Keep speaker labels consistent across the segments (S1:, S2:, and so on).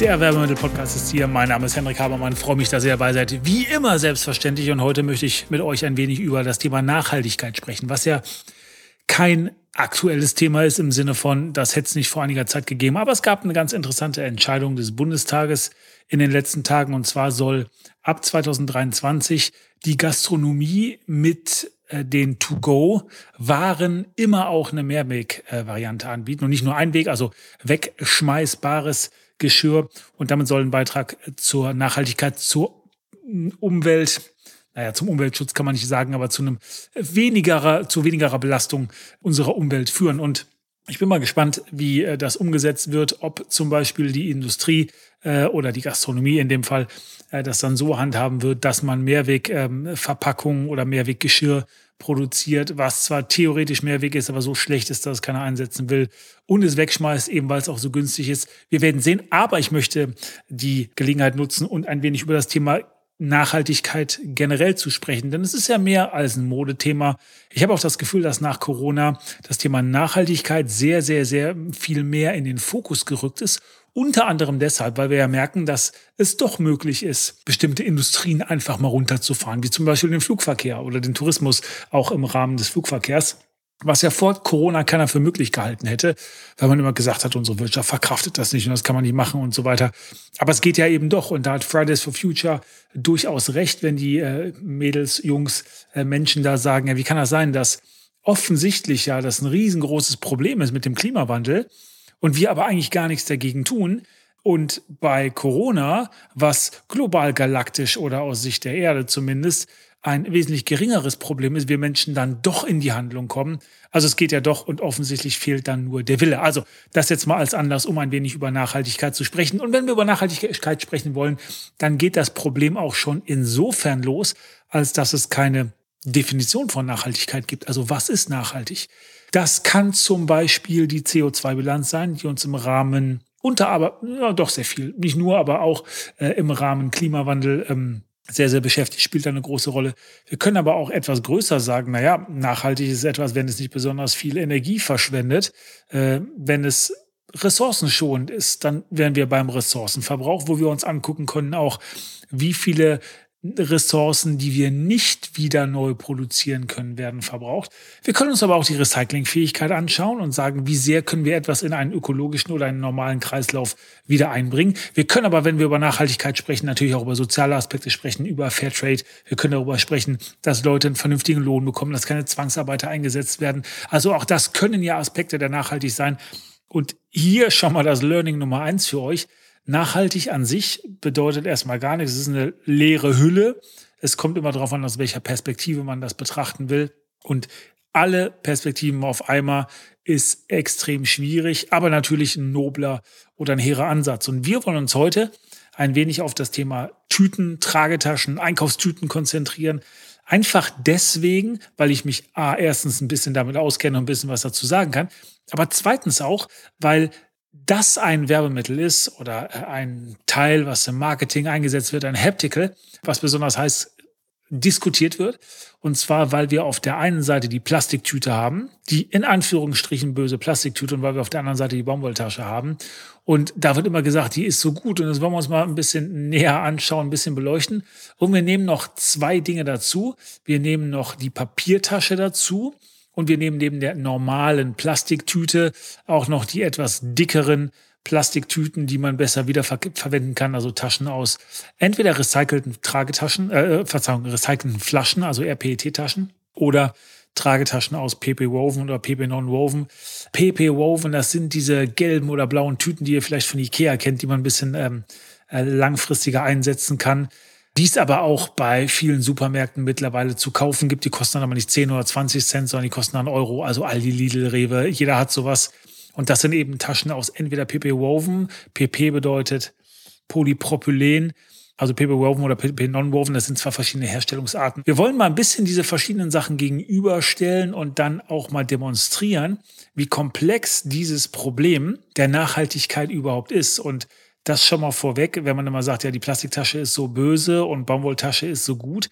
S1: Der Werbemittel-Podcast ist hier. Mein Name ist Henrik Habermann. Freue mich, dass ihr dabei seid. Wie immer selbstverständlich. Und heute möchte ich mit euch ein wenig über das Thema Nachhaltigkeit sprechen, was ja kein aktuelles Thema ist im Sinne von, das hätte es nicht vor einiger Zeit gegeben. Aber es gab eine ganz interessante Entscheidung des Bundestages in den letzten Tagen. Und zwar soll ab 2023 die Gastronomie mit äh, den To-Go-Waren immer auch eine Mehrweg-Variante anbieten und nicht nur ein Weg, also wegschmeißbares Geschirr. Und damit soll ein Beitrag zur Nachhaltigkeit, zur Umwelt, naja, zum Umweltschutz kann man nicht sagen, aber zu einem wenigerer, zu wenigerer Belastung unserer Umwelt führen. Und ich bin mal gespannt, wie äh, das umgesetzt wird, ob zum Beispiel die Industrie äh, oder die Gastronomie in dem Fall äh, das dann so handhaben wird, dass man Mehrwegverpackungen ähm, oder Mehrweggeschirr produziert, was zwar theoretisch Mehrweg ist, aber so schlecht ist, dass es keiner einsetzen will und es wegschmeißt, eben weil es auch so günstig ist. Wir werden sehen, aber ich möchte die Gelegenheit nutzen und ein wenig über das Thema Nachhaltigkeit generell zu sprechen, denn es ist ja mehr als ein Modethema. Ich habe auch das Gefühl, dass nach Corona das Thema Nachhaltigkeit sehr, sehr, sehr viel mehr in den Fokus gerückt ist unter anderem deshalb, weil wir ja merken, dass es doch möglich ist, bestimmte Industrien einfach mal runterzufahren, wie zum Beispiel den Flugverkehr oder den Tourismus auch im Rahmen des Flugverkehrs. Was ja vor Corona keiner für möglich gehalten hätte, weil man immer gesagt hat, unsere Wirtschaft verkraftet das nicht und das kann man nicht machen und so weiter. Aber es geht ja eben doch und da hat Fridays for Future durchaus recht, wenn die äh, Mädels, Jungs, äh, Menschen da sagen, ja, wie kann das sein, dass offensichtlich ja das ein riesengroßes Problem ist mit dem Klimawandel und wir aber eigentlich gar nichts dagegen tun. Und bei Corona, was global galaktisch oder aus Sicht der Erde zumindest ein wesentlich geringeres Problem ist, wir Menschen dann doch in die Handlung kommen. Also es geht ja doch und offensichtlich fehlt dann nur der Wille. Also das jetzt mal als Anlass, um ein wenig über Nachhaltigkeit zu sprechen. Und wenn wir über Nachhaltigkeit sprechen wollen, dann geht das Problem auch schon insofern los, als dass es keine Definition von Nachhaltigkeit gibt. Also was ist nachhaltig? Das kann zum Beispiel die CO2-Bilanz sein, die uns im Rahmen unter aber ja, doch sehr viel, nicht nur, aber auch äh, im Rahmen Klimawandel ähm, sehr, sehr beschäftigt, spielt eine große Rolle. Wir können aber auch etwas größer sagen, naja, nachhaltig ist etwas, wenn es nicht besonders viel Energie verschwendet, äh, wenn es ressourcenschonend ist, dann wären wir beim Ressourcenverbrauch, wo wir uns angucken können, auch wie viele Ressourcen, die wir nicht wieder neu produzieren können, werden verbraucht. Wir können uns aber auch die Recyclingfähigkeit anschauen und sagen, wie sehr können wir etwas in einen ökologischen oder einen normalen Kreislauf wieder einbringen. Wir können aber, wenn wir über Nachhaltigkeit sprechen, natürlich auch über soziale Aspekte sprechen, über Fairtrade. Wir können darüber sprechen, dass Leute einen vernünftigen Lohn bekommen, dass keine Zwangsarbeiter eingesetzt werden. Also auch das können ja Aspekte der Nachhaltigkeit sein. Und hier schon mal das Learning Nummer eins für euch. Nachhaltig an sich bedeutet erstmal gar nichts. Es ist eine leere Hülle. Es kommt immer darauf an, aus welcher Perspektive man das betrachten will. Und alle Perspektiven auf einmal ist extrem schwierig, aber natürlich ein nobler oder ein hehrer Ansatz. Und wir wollen uns heute ein wenig auf das Thema Tüten, Tragetaschen, Einkaufstüten konzentrieren. Einfach deswegen, weil ich mich A, erstens ein bisschen damit auskenne und ein bisschen was dazu sagen kann, aber zweitens auch, weil das ein Werbemittel ist oder äh, ein Teil, was im Marketing eingesetzt wird, ein Haptical, was besonders heiß diskutiert wird. Und zwar, weil wir auf der einen Seite die Plastiktüte haben, die in Anführungsstrichen böse Plastiktüte, und weil wir auf der anderen Seite die Baumwolltasche haben. Und da wird immer gesagt, die ist so gut. Und das wollen wir uns mal ein bisschen näher anschauen, ein bisschen beleuchten. Und wir nehmen noch zwei Dinge dazu. Wir nehmen noch die Papiertasche dazu. Und wir nehmen neben der normalen Plastiktüte auch noch die etwas dickeren Plastiktüten, die man besser wieder ver verwenden kann, also Taschen aus entweder recycelten Tragetaschen, äh, Verzeihung, recycelten Flaschen, also RPET-Taschen oder Tragetaschen aus PP Woven oder PP Non-Woven. PP Woven, das sind diese gelben oder blauen Tüten, die ihr vielleicht von Ikea kennt, die man ein bisschen ähm, äh, langfristiger einsetzen kann die es aber auch bei vielen Supermärkten mittlerweile zu kaufen gibt. Die kosten dann aber nicht 10 oder 20 Cent, sondern die kosten dann Euro. Also Aldi, Lidl, Rewe, jeder hat sowas. Und das sind eben Taschen aus entweder PP Woven. PP bedeutet Polypropylen. also PP Woven oder PP Non-Woven, das sind zwar verschiedene Herstellungsarten. Wir wollen mal ein bisschen diese verschiedenen Sachen gegenüberstellen und dann auch mal demonstrieren, wie komplex dieses Problem der Nachhaltigkeit überhaupt ist. Und das schon mal vorweg, wenn man immer sagt, ja, die Plastiktasche ist so böse und Baumwolltasche ist so gut.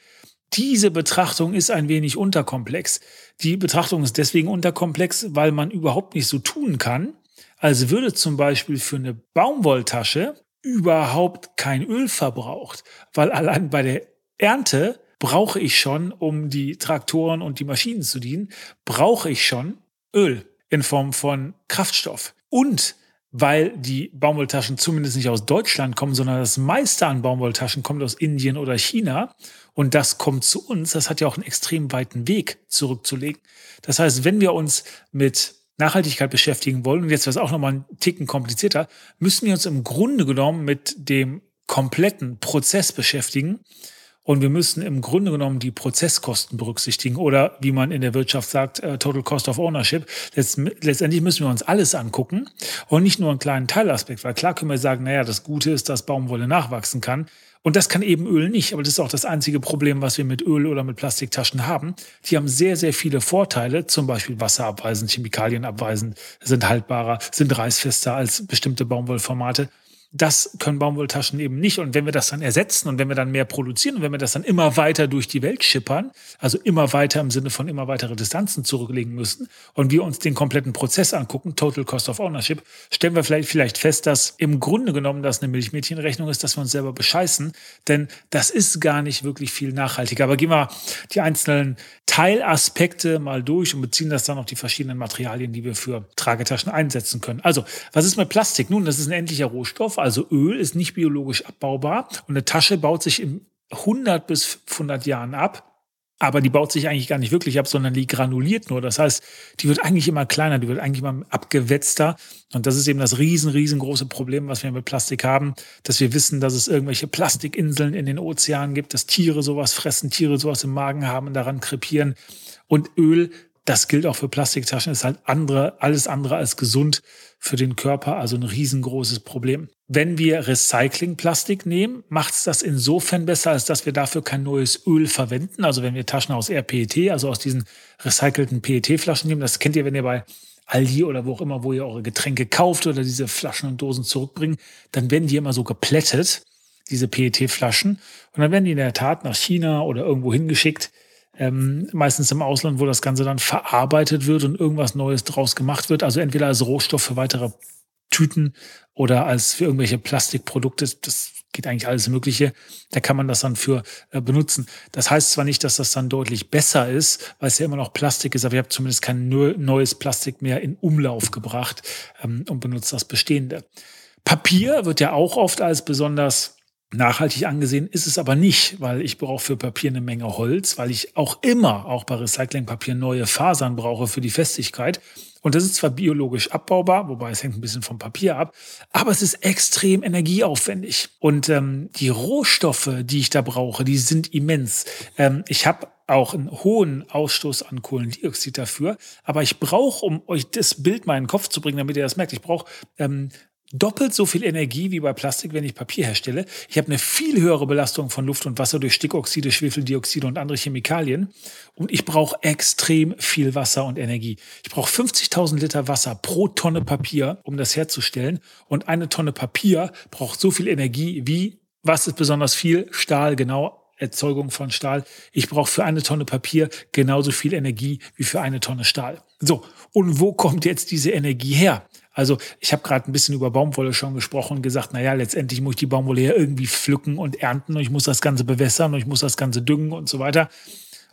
S1: Diese Betrachtung ist ein wenig unterkomplex. Die Betrachtung ist deswegen unterkomplex, weil man überhaupt nicht so tun kann, als würde zum Beispiel für eine Baumwolltasche überhaupt kein Öl verbraucht, weil allein bei der Ernte brauche ich schon, um die Traktoren und die Maschinen zu dienen, brauche ich schon Öl in Form von Kraftstoff. Und weil die Baumwolltaschen zumindest nicht aus Deutschland kommen, sondern das meiste an Baumwolltaschen kommt aus Indien oder China und das kommt zu uns, das hat ja auch einen extrem weiten Weg zurückzulegen. Das heißt, wenn wir uns mit Nachhaltigkeit beschäftigen wollen, und jetzt wird es auch nochmal einen Ticken komplizierter, müssen wir uns im Grunde genommen mit dem kompletten Prozess beschäftigen. Und wir müssen im Grunde genommen die Prozesskosten berücksichtigen oder wie man in der Wirtschaft sagt, uh, Total Cost of Ownership. Letzt, letztendlich müssen wir uns alles angucken und nicht nur einen kleinen Teilaspekt, weil klar können wir sagen, naja, das Gute ist, dass Baumwolle nachwachsen kann. Und das kann eben Öl nicht, aber das ist auch das einzige Problem, was wir mit Öl oder mit Plastiktaschen haben. Die haben sehr, sehr viele Vorteile, zum Beispiel wasserabweisend, Chemikalienabweisend, sind haltbarer, sind reißfester als bestimmte Baumwollformate. Das können Baumwolltaschen eben nicht. Und wenn wir das dann ersetzen und wenn wir dann mehr produzieren und wenn wir das dann immer weiter durch die Welt schippern, also immer weiter im Sinne von immer weitere Distanzen zurücklegen müssen und wir uns den kompletten Prozess angucken, Total Cost of Ownership, stellen wir vielleicht, vielleicht fest, dass im Grunde genommen das eine Milchmädchenrechnung ist, dass wir uns selber bescheißen. Denn das ist gar nicht wirklich viel nachhaltiger. Aber gehen wir die einzelnen Teilaspekte mal durch und beziehen das dann auf die verschiedenen Materialien, die wir für Tragetaschen einsetzen können. Also, was ist mit Plastik? Nun, das ist ein endlicher Rohstoff, also Öl ist nicht biologisch abbaubar und eine Tasche baut sich in 100 bis 500 Jahren ab. Aber die baut sich eigentlich gar nicht wirklich ab, sondern die granuliert nur. Das heißt, die wird eigentlich immer kleiner, die wird eigentlich immer abgewetzter. Und das ist eben das riesen, riesengroße Problem, was wir mit Plastik haben, dass wir wissen, dass es irgendwelche Plastikinseln in den Ozeanen gibt, dass Tiere sowas fressen, Tiere sowas im Magen haben und daran krepieren. Und Öl das gilt auch für Plastiktaschen, ist halt andere, alles andere als gesund für den Körper, also ein riesengroßes Problem. Wenn wir Recyclingplastik nehmen, macht es das insofern besser, als dass wir dafür kein neues Öl verwenden. Also wenn wir Taschen aus RPET, also aus diesen recycelten PET-Flaschen nehmen, das kennt ihr, wenn ihr bei Aldi oder wo auch immer, wo ihr eure Getränke kauft oder diese Flaschen und Dosen zurückbringen, dann werden die immer so geplättet, diese PET-Flaschen. Und dann werden die in der Tat nach China oder irgendwo hingeschickt ähm, meistens im Ausland, wo das Ganze dann verarbeitet wird und irgendwas Neues draus gemacht wird. Also entweder als Rohstoff für weitere Tüten oder als für irgendwelche Plastikprodukte. Das geht eigentlich alles Mögliche. Da kann man das dann für äh, benutzen. Das heißt zwar nicht, dass das dann deutlich besser ist, weil es ja immer noch Plastik ist, aber ihr habt zumindest kein neues Plastik mehr in Umlauf gebracht ähm, und benutzt das bestehende. Papier wird ja auch oft als besonders Nachhaltig angesehen ist es aber nicht, weil ich brauche für Papier eine Menge Holz, weil ich auch immer, auch bei Recyclingpapier, neue Fasern brauche für die Festigkeit. Und das ist zwar biologisch abbaubar, wobei es hängt ein bisschen vom Papier ab, aber es ist extrem energieaufwendig. Und ähm, die Rohstoffe, die ich da brauche, die sind immens. Ähm, ich habe auch einen hohen Ausstoß an Kohlendioxid dafür. Aber ich brauche, um euch das Bild mal in den Kopf zu bringen, damit ihr das merkt, ich brauche ähm, doppelt so viel Energie wie bei Plastik, wenn ich Papier herstelle. Ich habe eine viel höhere Belastung von Luft und Wasser durch Stickoxide, Schwefeldioxide und andere Chemikalien. Und ich brauche extrem viel Wasser und Energie. Ich brauche 50.000 Liter Wasser pro Tonne Papier, um das herzustellen. Und eine Tonne Papier braucht so viel Energie wie, was ist besonders viel? Stahl, genau. Erzeugung von Stahl. Ich brauche für eine Tonne Papier genauso viel Energie wie für eine Tonne Stahl. So, und wo kommt jetzt diese Energie her? Also ich habe gerade ein bisschen über Baumwolle schon gesprochen und gesagt, naja, letztendlich muss ich die Baumwolle ja irgendwie pflücken und ernten und ich muss das Ganze bewässern und ich muss das Ganze düngen und so weiter.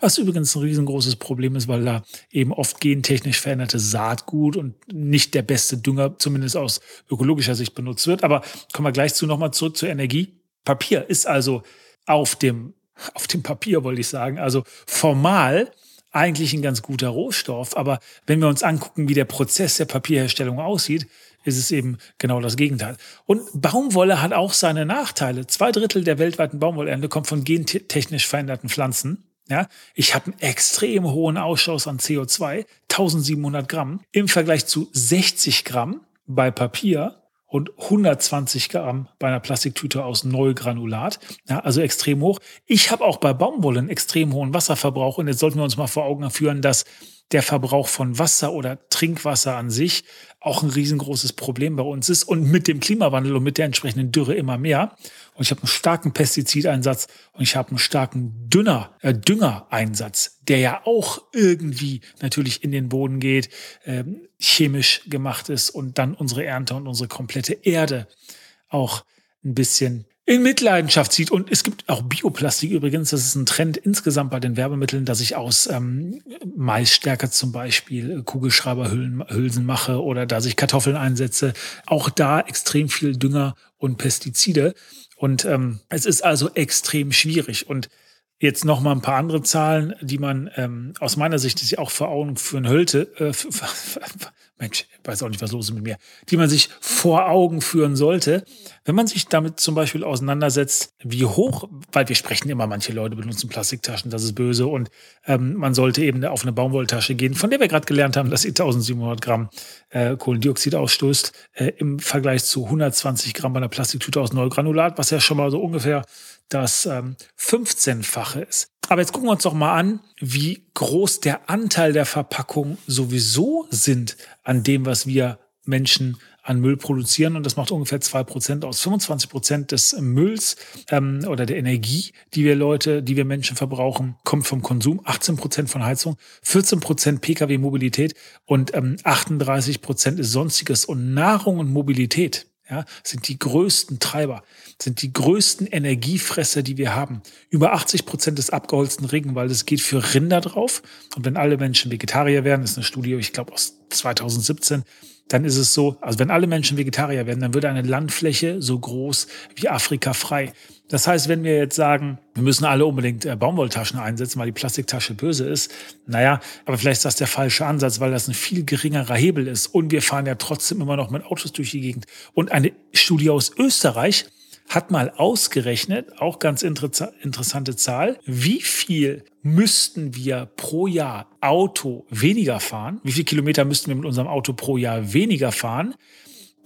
S1: Was übrigens ein riesengroßes Problem ist, weil da eben oft gentechnisch veränderte Saatgut und nicht der beste Dünger, zumindest aus ökologischer Sicht, benutzt wird. Aber kommen wir gleich zu nochmal zurück zur Energie. Papier ist also auf dem, auf dem Papier, wollte ich sagen, also formal eigentlich ein ganz guter Rohstoff. Aber wenn wir uns angucken, wie der Prozess der Papierherstellung aussieht, ist es eben genau das Gegenteil. Und Baumwolle hat auch seine Nachteile. Zwei Drittel der weltweiten Baumwollernte kommt von gentechnisch veränderten Pflanzen. Ja, ich habe einen extrem hohen Ausstoß an CO2, 1700 Gramm im Vergleich zu 60 Gramm bei Papier und 120 Gramm bei einer Plastiktüte aus Neugranulat. Ja, also extrem hoch. Ich habe auch bei Baumwolle einen extrem hohen Wasserverbrauch und jetzt sollten wir uns mal vor Augen führen, dass der Verbrauch von Wasser oder Trinkwasser an sich auch ein riesengroßes Problem bei uns ist und mit dem Klimawandel und mit der entsprechenden Dürre immer mehr. Und ich habe einen starken Pestizideinsatz und ich habe einen starken Dünner, äh, Düngereinsatz, der ja auch irgendwie natürlich in den Boden geht, äh, chemisch gemacht ist und dann unsere Ernte und unsere komplette Erde auch ein bisschen in Mitleidenschaft zieht. Und es gibt auch Bioplastik übrigens. Das ist ein Trend insgesamt bei den Werbemitteln, dass ich aus ähm, Maisstärke zum Beispiel Kugelschreiberhülsen mache oder dass ich Kartoffeln einsetze. Auch da extrem viel Dünger und Pestizide. Und ähm, es ist also extrem schwierig. Und Jetzt noch mal ein paar andere Zahlen, die man ähm, aus meiner Sicht sich auch vor Augen führen höllte. Äh, Mensch, ich weiß auch nicht, was los ist mit mir. Die man sich vor Augen führen sollte, wenn man sich damit zum Beispiel auseinandersetzt, wie hoch, weil wir sprechen immer, manche Leute benutzen Plastiktaschen, das ist böse und ähm, man sollte eben auf eine Baumwolltasche gehen, von der wir gerade gelernt haben, dass sie 1700 Gramm äh, Kohlendioxid ausstößt, äh, im Vergleich zu 120 Gramm bei einer Plastiktüte aus Neugranulat, was ja schon mal so ungefähr das ähm, 15-fache ist. Aber jetzt gucken wir uns doch mal an, wie groß der Anteil der Verpackung sowieso sind an dem, was wir Menschen an Müll produzieren und das macht ungefähr zwei Prozent aus. 25 Prozent des Mülls ähm, oder der Energie, die wir Leute, die wir Menschen verbrauchen, kommt vom Konsum. 18 Prozent von Heizung, 14 Prozent Pkw-Mobilität und ähm, 38 Prozent ist Sonstiges. Und Nahrung und Mobilität ja, sind die größten Treiber, sind die größten Energiefresser, die wir haben. Über 80 Prozent des abgeholzten Regenwaldes geht für Rinder drauf. Und wenn alle Menschen Vegetarier werden, ist eine Studie, ich glaube aus 2017, dann ist es so, also wenn alle Menschen Vegetarier werden, dann würde eine Landfläche so groß wie Afrika frei. Das heißt, wenn wir jetzt sagen, wir müssen alle unbedingt äh, Baumwolltaschen einsetzen, weil die Plastiktasche böse ist, naja, aber vielleicht ist das der falsche Ansatz, weil das ein viel geringerer Hebel ist. Und wir fahren ja trotzdem immer noch mit Autos durch die Gegend. Und eine Studie aus Österreich hat mal ausgerechnet, auch ganz interessante Zahl, wie viel müssten wir pro Jahr Auto weniger fahren? Wie viele Kilometer müssten wir mit unserem Auto pro Jahr weniger fahren?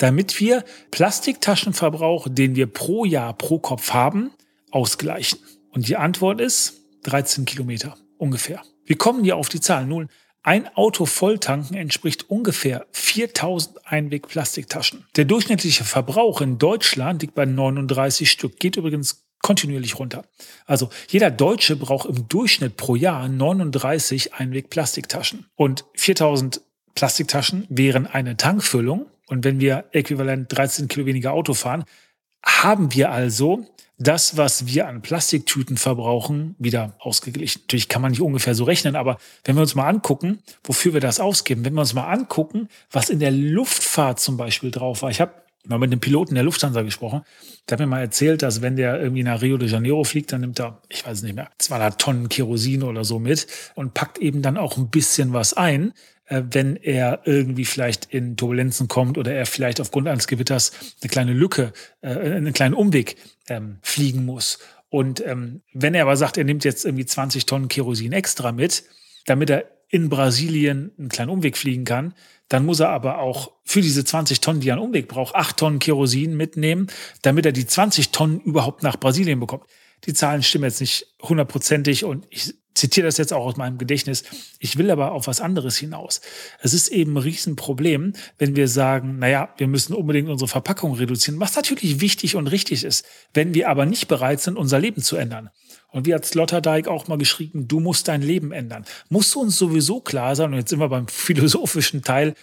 S1: Damit wir Plastiktaschenverbrauch, den wir pro Jahr pro Kopf haben, ausgleichen? Und die Antwort ist 13 Kilometer ungefähr. Wir kommen hier auf die Zahlen. Nun, ein Auto volltanken entspricht ungefähr 4000 Einweg-Plastiktaschen. Der durchschnittliche Verbrauch in Deutschland liegt bei 39 Stück, geht übrigens kontinuierlich runter. Also jeder Deutsche braucht im Durchschnitt pro Jahr 39 Einweg-Plastiktaschen. Und 4000 Plastiktaschen wären eine Tankfüllung. Und wenn wir äquivalent 13 Kilo weniger Auto fahren, haben wir also das, was wir an Plastiktüten verbrauchen, wieder ausgeglichen. Natürlich kann man nicht ungefähr so rechnen, aber wenn wir uns mal angucken, wofür wir das ausgeben, wenn wir uns mal angucken, was in der Luftfahrt zum Beispiel drauf war. Ich habe mal mit einem Piloten der Lufthansa gesprochen. Der hat mir mal erzählt, dass wenn der irgendwie nach Rio de Janeiro fliegt, dann nimmt er, ich weiß nicht mehr, 200 Tonnen Kerosin oder so mit und packt eben dann auch ein bisschen was ein, äh, wenn er irgendwie vielleicht in Turbulenzen kommt oder er vielleicht aufgrund eines Gewitters eine kleine Lücke, äh, einen kleinen Umweg ähm, fliegen muss. Und ähm, wenn er aber sagt, er nimmt jetzt irgendwie 20 Tonnen Kerosin extra mit, damit er in Brasilien einen kleinen Umweg fliegen kann, dann muss er aber auch für diese 20 Tonnen, die er einen Umweg braucht, 8 Tonnen Kerosin mitnehmen, damit er die 20 Tonnen überhaupt nach Brasilien bekommt. Die Zahlen stimmen jetzt nicht hundertprozentig und ich zitiere das jetzt auch aus meinem Gedächtnis. Ich will aber auf was anderes hinaus. Es ist eben ein Riesenproblem, wenn wir sagen, naja, wir müssen unbedingt unsere Verpackung reduzieren, was natürlich wichtig und richtig ist, wenn wir aber nicht bereit sind, unser Leben zu ändern. Und wie hat Sloterdijk auch mal geschrieben, du musst dein Leben ändern. Muss uns sowieso klar sein, und jetzt sind wir beim philosophischen Teil,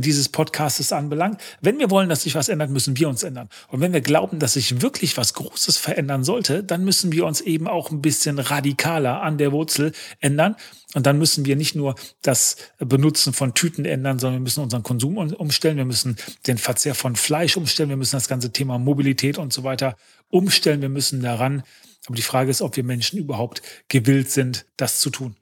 S1: dieses Podcastes anbelangt. Wenn wir wollen, dass sich was ändert, müssen wir uns ändern. Und wenn wir glauben, dass sich wirklich was Großes verändern sollte, dann müssen wir uns eben auch ein bisschen radikaler an der Wurzel ändern. Und dann müssen wir nicht nur das Benutzen von Tüten ändern, sondern wir müssen unseren Konsum umstellen. Wir müssen den Verzehr von Fleisch umstellen. Wir müssen das ganze Thema Mobilität und so weiter umstellen. Wir müssen daran. Aber die Frage ist, ob wir Menschen überhaupt gewillt sind, das zu tun.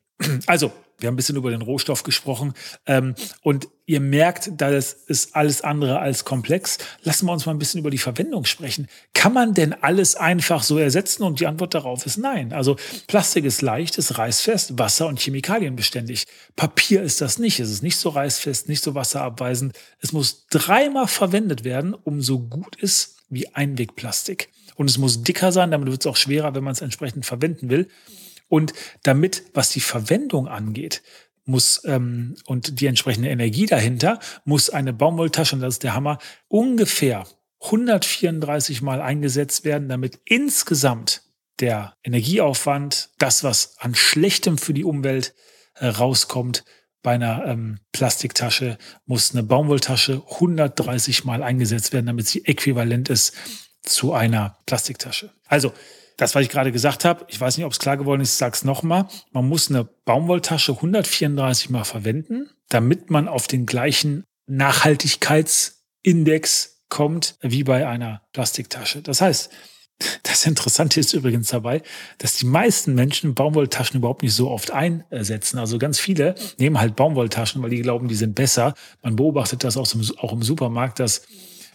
S1: Also, Wir haben ein bisschen über den Rohstoff gesprochen. Ähm, und ihr merkt, das ist alles andere als komplex. Lassen wir uns mal ein bisschen über die Verwendung sprechen. Kann man denn alles einfach so ersetzen? Und die Antwort darauf ist nein. Also Plastik ist leicht, ist reißfest, Wasser- und Chemikalienbeständig. Papier ist das nicht. Es ist nicht so reißfest, nicht so wasserabweisend. Es muss dreimal verwendet werden, um so gut ist wie Einwegplastik. Und es muss dicker sein, damit wird es auch schwerer, wenn man es entsprechend verwenden will. Und damit, was die Verwendung angeht, muss ähm, und die entsprechende Energie dahinter, muss eine Baumwolltasche, und das ist der Hammer, ungefähr 134 Mal eingesetzt werden, damit insgesamt der Energieaufwand, das, was an Schlechtem für die Umwelt äh, rauskommt, bei einer ähm, Plastiktasche muss eine Baumwolltasche 130 Mal eingesetzt werden, damit sie äquivalent ist zu einer Plastiktasche. Also das, was ich gerade gesagt habe, ich weiß nicht, ob es klar geworden ist, ich sage es nochmal, man muss eine Baumwolltasche 134 Mal verwenden, damit man auf den gleichen Nachhaltigkeitsindex kommt wie bei einer Plastiktasche. Das heißt, das Interessante ist übrigens dabei, dass die meisten Menschen Baumwolltaschen überhaupt nicht so oft einsetzen. Also ganz viele nehmen halt Baumwolltaschen, weil die glauben, die sind besser. Man beobachtet das auch im Supermarkt, dass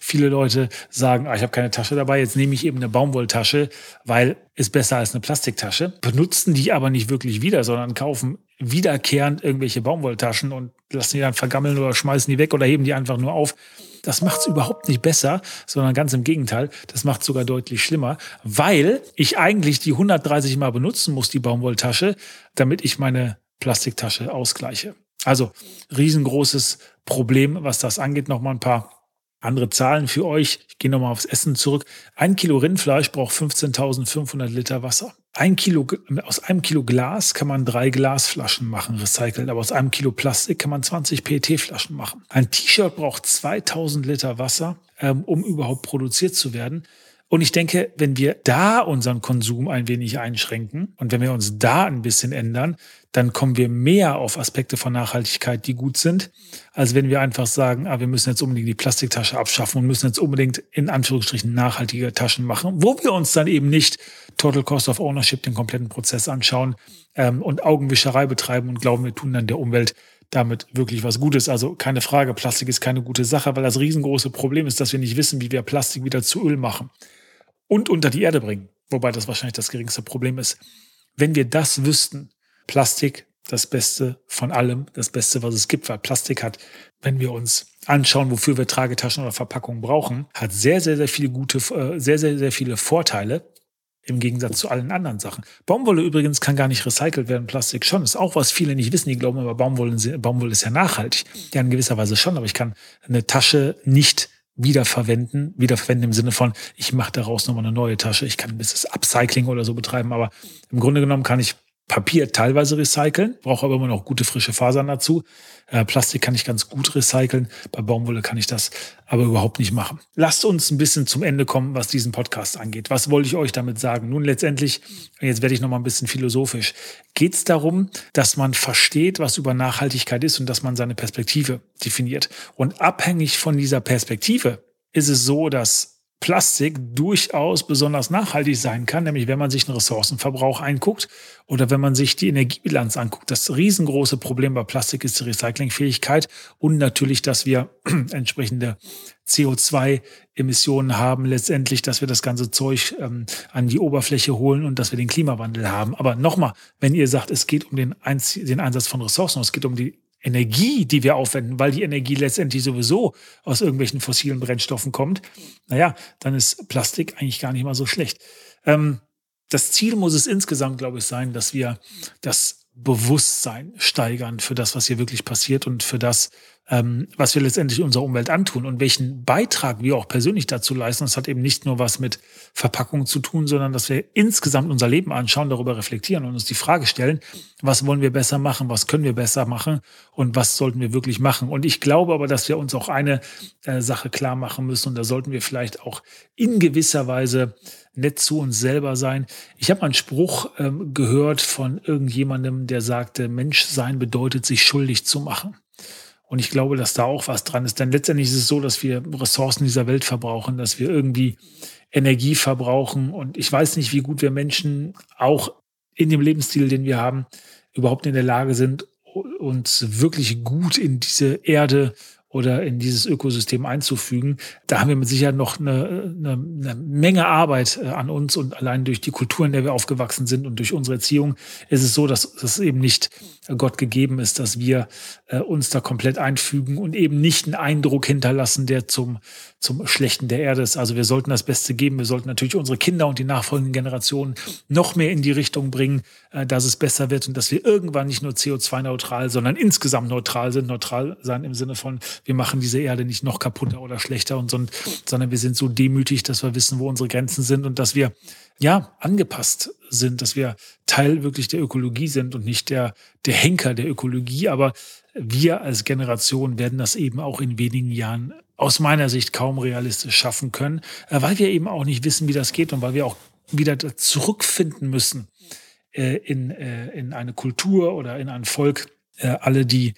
S1: viele Leute sagen, ah, ich habe keine Tasche dabei, jetzt nehme ich eben eine Baumwolltasche, weil ist besser als eine Plastiktasche, benutzen die aber nicht wirklich wieder, sondern kaufen wiederkehrend irgendwelche Baumwolltaschen und lassen die dann vergammeln oder schmeißen die weg oder heben die einfach nur auf. Das macht es überhaupt nicht besser, sondern ganz im Gegenteil, das macht es sogar deutlich schlimmer, weil ich eigentlich die 130 Mal benutzen muss, die Baumwolltasche, damit ich meine Plastiktasche ausgleiche. Also riesengroßes Problem, was das angeht. Nochmal ein paar andere Zahlen für euch. Ich gehe nochmal aufs Essen zurück. Ein Kilo Rindfleisch braucht 15.500 Liter Wasser. Ein Kilo, aus einem Kilo Glas kann man drei Glasflaschen machen, recycelt. Aber aus einem Kilo Plastik kann man 20 PET-Flaschen machen. Ein T-Shirt braucht 2000 Liter Wasser, ähm, um überhaupt produziert zu werden. Und ich denke, wenn wir da unseren Konsum ein wenig einschränken und wenn wir uns da ein bisschen ändern, dann kommen wir mehr auf Aspekte von Nachhaltigkeit, die gut sind, als wenn wir einfach sagen, ah, wir müssen jetzt unbedingt die Plastiktasche abschaffen und müssen jetzt unbedingt in Anführungsstrichen nachhaltige Taschen machen, wo wir uns dann eben nicht Total Cost of Ownership, den kompletten Prozess anschauen ähm, und Augenwischerei betreiben und glauben, wir tun dann der Umwelt damit wirklich was Gutes. Also keine Frage, Plastik ist keine gute Sache, weil das riesengroße Problem ist, dass wir nicht wissen, wie wir Plastik wieder zu Öl machen und unter die Erde bringen. Wobei das wahrscheinlich das geringste Problem ist. Wenn wir das wüssten, Plastik das Beste von allem, das Beste, was es gibt, weil Plastik hat, wenn wir uns anschauen, wofür wir Tragetaschen oder Verpackungen brauchen, hat sehr, sehr, sehr viele gute, äh, sehr, sehr, sehr viele Vorteile im Gegensatz zu allen anderen Sachen. Baumwolle übrigens kann gar nicht recycelt werden, Plastik schon. Ist auch was viele nicht wissen. Die glauben aber, Baumwolle, Baumwolle ist ja nachhaltig. Ja, in gewisser Weise schon, aber ich kann eine Tasche nicht wiederverwenden. Wiederverwenden im Sinne von, ich mache daraus nochmal eine neue Tasche. Ich kann ein bisschen Upcycling oder so betreiben, aber im Grunde genommen kann ich Papier teilweise recyceln, brauche aber immer noch gute frische Fasern dazu. Äh, Plastik kann ich ganz gut recyceln, bei Baumwolle kann ich das aber überhaupt nicht machen. Lasst uns ein bisschen zum Ende kommen, was diesen Podcast angeht. Was wollte ich euch damit sagen? Nun letztendlich, jetzt werde ich noch mal ein bisschen philosophisch, geht es darum, dass man versteht, was über Nachhaltigkeit ist und dass man seine Perspektive definiert. Und abhängig von dieser Perspektive ist es so, dass Plastik durchaus besonders nachhaltig sein kann, nämlich wenn man sich den Ressourcenverbrauch einguckt oder wenn man sich die Energiebilanz anguckt. Das riesengroße Problem bei Plastik ist die Recyclingfähigkeit und natürlich, dass wir entsprechende CO2-Emissionen haben, letztendlich, dass wir das ganze Zeug ähm, an die Oberfläche holen und dass wir den Klimawandel haben. Aber nochmal, wenn ihr sagt, es geht um den, Einz den Einsatz von Ressourcen, es geht um die Energie, die wir aufwenden, weil die Energie letztendlich sowieso aus irgendwelchen fossilen Brennstoffen kommt, naja, dann ist Plastik eigentlich gar nicht mal so schlecht. Ähm, das Ziel muss es insgesamt, glaube ich, sein, dass wir das Bewusstsein steigern für das, was hier wirklich passiert und für das, ähm, was wir letztendlich unserer Umwelt antun und welchen Beitrag wir auch persönlich dazu leisten. Das hat eben nicht nur was mit Verpackung zu tun, sondern dass wir insgesamt unser Leben anschauen, darüber reflektieren und uns die Frage stellen, was wollen wir besser machen, was können wir besser machen und was sollten wir wirklich machen. Und ich glaube aber, dass wir uns auch eine äh, Sache klar machen müssen und da sollten wir vielleicht auch in gewisser Weise nett zu uns selber sein. Ich habe einen Spruch ähm, gehört von irgendjemandem, der sagte, Menschsein bedeutet, sich schuldig zu machen. Und ich glaube, dass da auch was dran ist. Denn letztendlich ist es so, dass wir Ressourcen dieser Welt verbrauchen, dass wir irgendwie Energie verbrauchen. Und ich weiß nicht, wie gut wir Menschen auch in dem Lebensstil, den wir haben, überhaupt in der Lage sind, uns wirklich gut in diese Erde oder in dieses Ökosystem einzufügen. Da haben wir mit Sicherheit noch eine, eine, eine Menge Arbeit äh, an uns und allein durch die Kultur, in der wir aufgewachsen sind und durch unsere Erziehung ist es so, dass es eben nicht Gott gegeben ist, dass wir äh, uns da komplett einfügen und eben nicht einen Eindruck hinterlassen, der zum, zum Schlechten der Erde ist. Also wir sollten das Beste geben. Wir sollten natürlich unsere Kinder und die nachfolgenden Generationen noch mehr in die Richtung bringen, äh, dass es besser wird und dass wir irgendwann nicht nur CO2-neutral, sondern insgesamt neutral sind. Neutral sein im Sinne von, wir machen diese Erde nicht noch kaputter oder schlechter, und so, sondern wir sind so demütig, dass wir wissen, wo unsere Grenzen sind und dass wir ja angepasst sind, dass wir Teil wirklich der Ökologie sind und nicht der, der Henker der Ökologie. Aber wir als Generation werden das eben auch in wenigen Jahren aus meiner Sicht kaum realistisch schaffen können, äh, weil wir eben auch nicht wissen, wie das geht und weil wir auch wieder zurückfinden müssen äh, in, äh, in eine Kultur oder in ein Volk, alle, die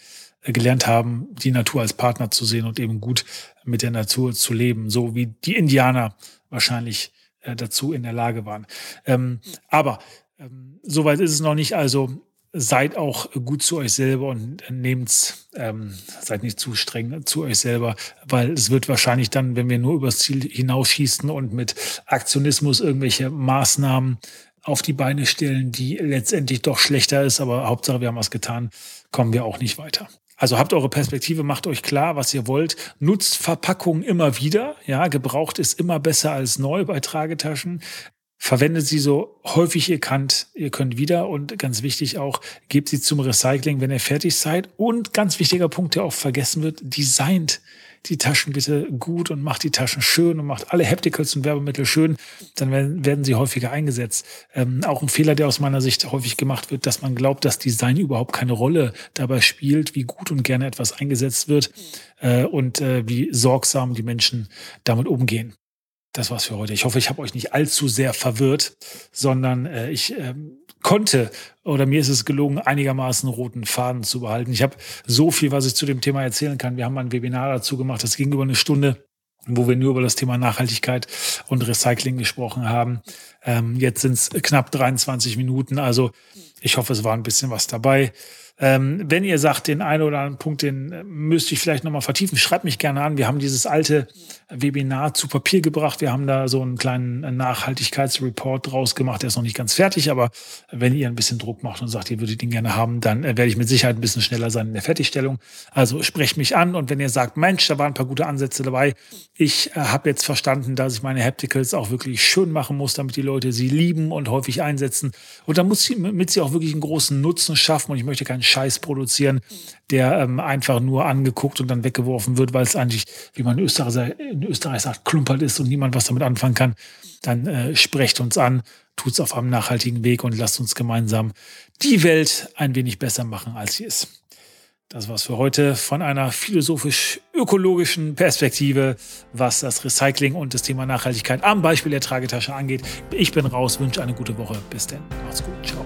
S1: gelernt haben, die Natur als Partner zu sehen und eben gut mit der Natur zu leben, so wie die Indianer wahrscheinlich dazu in der Lage waren. Ähm, aber ähm, soweit ist es noch nicht. Also seid auch gut zu euch selber und nehmt's, ähm, seid nicht zu streng zu euch selber, weil es wird wahrscheinlich dann, wenn wir nur übers Ziel hinausschießen und mit Aktionismus irgendwelche Maßnahmen auf die Beine stellen, die letztendlich doch schlechter ist, aber Hauptsache wir haben was getan, kommen wir auch nicht weiter. Also habt eure Perspektive, macht euch klar, was ihr wollt. Nutzt Verpackungen immer wieder. Ja, gebraucht ist immer besser als neu bei Tragetaschen. Verwendet sie so häufig ihr könnt, ihr könnt wieder und ganz wichtig auch, gebt sie zum Recycling, wenn ihr fertig seid. Und ganz wichtiger Punkt, der oft vergessen wird, designt die Taschen bitte gut und macht die Taschen schön und macht alle Hapticals und Werbemittel schön, dann werden, werden sie häufiger eingesetzt. Ähm, auch ein Fehler, der aus meiner Sicht häufig gemacht wird, dass man glaubt, dass Design überhaupt keine Rolle dabei spielt, wie gut und gerne etwas eingesetzt wird äh, und äh, wie sorgsam die Menschen damit umgehen das war's für heute. Ich hoffe, ich habe euch nicht allzu sehr verwirrt, sondern äh, ich ähm, konnte oder mir ist es gelungen, einigermaßen roten Faden zu behalten. Ich habe so viel, was ich zu dem Thema erzählen kann. Wir haben ein Webinar dazu gemacht, das ging über eine Stunde wo wir nur über das Thema Nachhaltigkeit und Recycling gesprochen haben. Ähm, jetzt sind es knapp 23 Minuten, also ich hoffe, es war ein bisschen was dabei. Ähm, wenn ihr sagt, den einen oder anderen Punkt, den äh, müsste ich vielleicht nochmal vertiefen, schreibt mich gerne an. Wir haben dieses alte Webinar zu Papier gebracht. Wir haben da so einen kleinen Nachhaltigkeitsreport draus gemacht. Der ist noch nicht ganz fertig, aber wenn ihr ein bisschen Druck macht und sagt, ihr würdet ihn gerne haben, dann äh, werde ich mit Sicherheit ein bisschen schneller sein in der Fertigstellung. Also sprecht mich an und wenn ihr sagt, Mensch, da waren ein paar gute Ansätze dabei. Ich äh, habe jetzt verstanden, dass ich meine Hapticals auch wirklich schön machen muss, damit die Leute sie lieben und häufig einsetzen. Und dann muss sie, damit sie auch wirklich einen großen Nutzen schaffen. Und ich möchte keinen Scheiß produzieren, der ähm, einfach nur angeguckt und dann weggeworfen wird, weil es eigentlich, wie man in Österreich, in Österreich sagt, klumpert ist und niemand was damit anfangen kann, dann äh, sprecht uns an, tut es auf einem nachhaltigen Weg und lasst uns gemeinsam die Welt ein wenig besser machen, als sie ist. Das war's für heute von einer philosophisch-ökologischen Perspektive, was das Recycling und das Thema Nachhaltigkeit am Beispiel der Tragetasche angeht. Ich bin raus, wünsche eine gute Woche. Bis denn. Macht's gut. Ciao.